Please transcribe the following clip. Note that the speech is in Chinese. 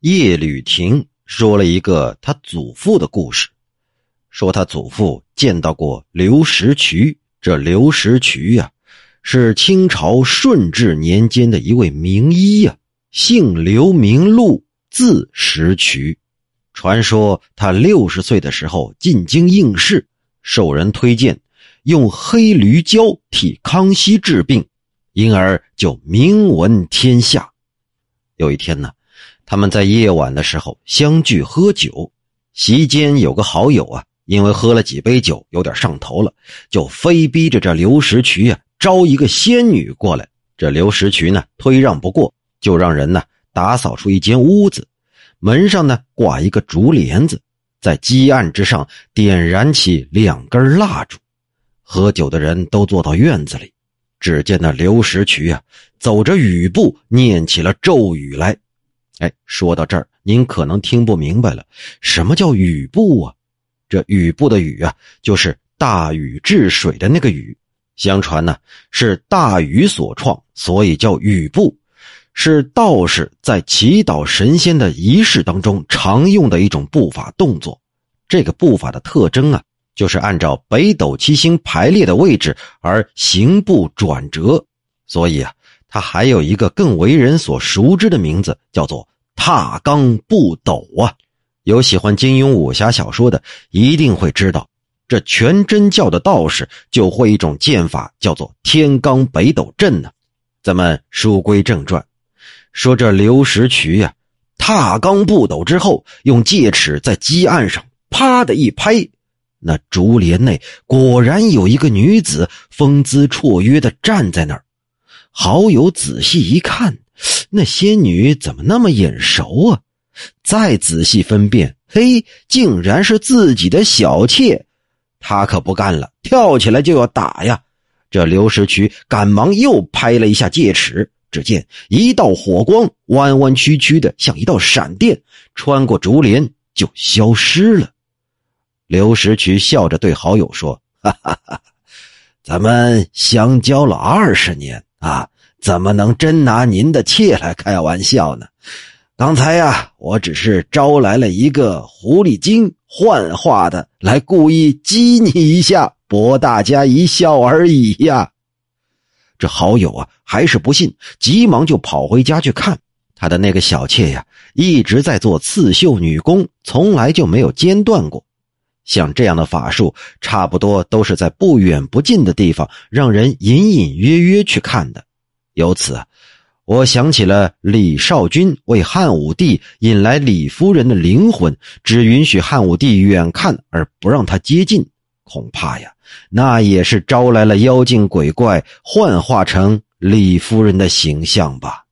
叶履亭说了一个他祖父的故事，说他祖父见到过刘石渠。这刘石渠呀，是清朝顺治年间的一位名医呀，姓刘名禄，字石渠。传说他六十岁的时候进京应试，受人推荐用黑驴胶替康熙治病，因而就名闻天下。有一天呢。他们在夜晚的时候相聚喝酒，席间有个好友啊，因为喝了几杯酒，有点上头了，就非逼着这刘石渠啊招一个仙女过来。这刘石渠呢推让不过，就让人呢打扫出一间屋子，门上呢挂一个竹帘子，在基案之上点燃起两根蜡烛。喝酒的人都坐到院子里，只见那刘石渠啊走着雨步念起了咒语来。哎，说到这儿，您可能听不明白了，什么叫雨布啊？这雨布的雨啊，就是大禹治水的那个禹。相传呢，是大禹所创，所以叫雨布，是道士在祈祷神仙的仪式当中常用的一种步法动作。这个步法的特征啊，就是按照北斗七星排列的位置而行步转折，所以啊。他还有一个更为人所熟知的名字，叫做踏罡步斗啊。有喜欢金庸武侠小说的，一定会知道，这全真教的道士就会一种剑法，叫做天罡北斗阵呢。咱们书归正传，说这刘石渠呀，踏罡步斗之后，用戒尺在基案上啪的一拍，那竹帘内果然有一个女子风姿绰约的站在那儿。好友仔细一看，那仙女怎么那么眼熟啊？再仔细分辨，嘿，竟然是自己的小妾。他可不干了，跳起来就要打呀！这刘石渠赶忙又拍了一下戒尺，只见一道火光弯弯曲曲的，像一道闪电，穿过竹帘就消失了。刘石渠笑着对好友说：“哈哈哈，咱们相交了二十年。”啊，怎么能真拿您的妾来开玩笑呢？刚才呀，我只是招来了一个狐狸精幻化的，来故意激你一下，博大家一笑而已呀。这好友啊，还是不信，急忙就跑回家去看他的那个小妾呀，一直在做刺绣女工，从来就没有间断过。像这样的法术，差不多都是在不远不近的地方，让人隐隐约约去看的。由此，我想起了李少君为汉武帝引来李夫人的灵魂，只允许汉武帝远看而不让他接近。恐怕呀，那也是招来了妖精鬼怪，幻化成李夫人的形象吧。